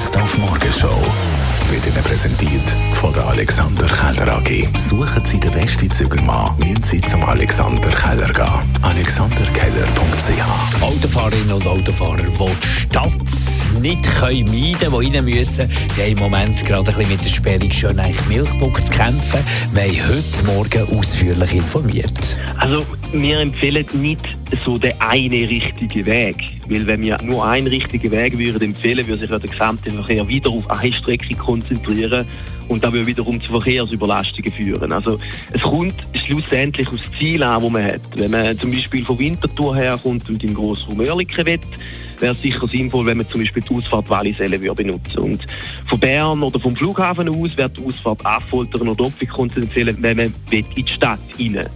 Best auf Morgenshow wird Ihnen präsentiert von der Alexander Keller AG. Suchen Sie den besten Zügelmann, müssen Sie zum Alexander Keller gehen. AlexanderKeller.ch Autofahrerinnen und Autofahrer, die die Stadt nicht können meiden können, die rein müssen, die haben im Moment gerade ein bisschen mit der Sperrung schön eigentlich Milchbuch zu kämpfen, wir haben heute Morgen ausführlich informiert. Also wir empfehlen nicht so den einen richtigen Weg. Weil wenn wir nur einen richtigen Weg würden empfehlen, würde sich ja der gesamte Verkehr wieder auf eine Strecke konzentrieren und das würde wiederum zu Verkehrsüberlastungen führen. Also es kommt schlussendlich aufs Ziel an, das man hat. Wenn man zum Beispiel von Winterthur herkommt und im Grossraum Oerlikon will, wäre es sicher sinnvoll, wenn man zum Beispiel die Ausfahrt Walliselle benutzen würde. Und von Bern oder vom Flughafen aus wäre die Ausfahrt Affoltern oder Opfikon zu empfehlen, wenn man in die Stadt rein will.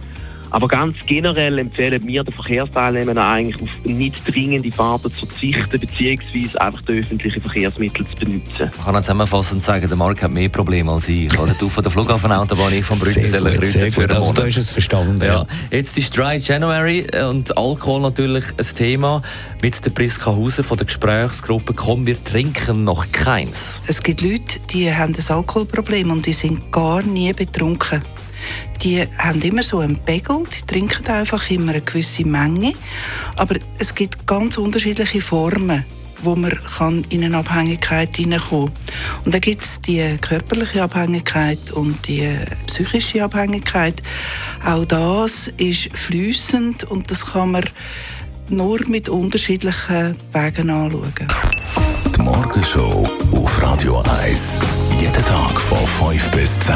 Aber ganz generell empfehlen wir den Verkehrsteilnehmern eigentlich auf nicht dringende Fahrten zu verzichten, beziehungsweise einfach die öffentlichen Verkehrsmittel zu benutzen. Ich kann zusammenfassend sagen, der Markt hat mehr Probleme als ich. Oder du von der Flughafenautobahn, ich vom Brüttenseller Kreuz für also, da ist es verstanden. Ja. Jetzt ist Dry January und Alkohol natürlich ein Thema. Mit der Priska Hauser von der Gesprächsgruppe «Komm, wir trinken noch keins». Es gibt Leute, die haben ein Alkoholproblem und die sind gar nie betrunken die haben immer so einen Pegel, die trinken einfach immer eine gewisse Menge. Aber es gibt ganz unterschiedliche Formen wo man kann in eine Abhängigkeit hineinkommen kann. Und da gibt es die körperliche Abhängigkeit und die psychische Abhängigkeit. Auch das ist fließend und das kann man nur mit unterschiedlichen Wegen anschauen. Die Morgenshow auf Radio 1. Jeden Tag von 5 bis 10.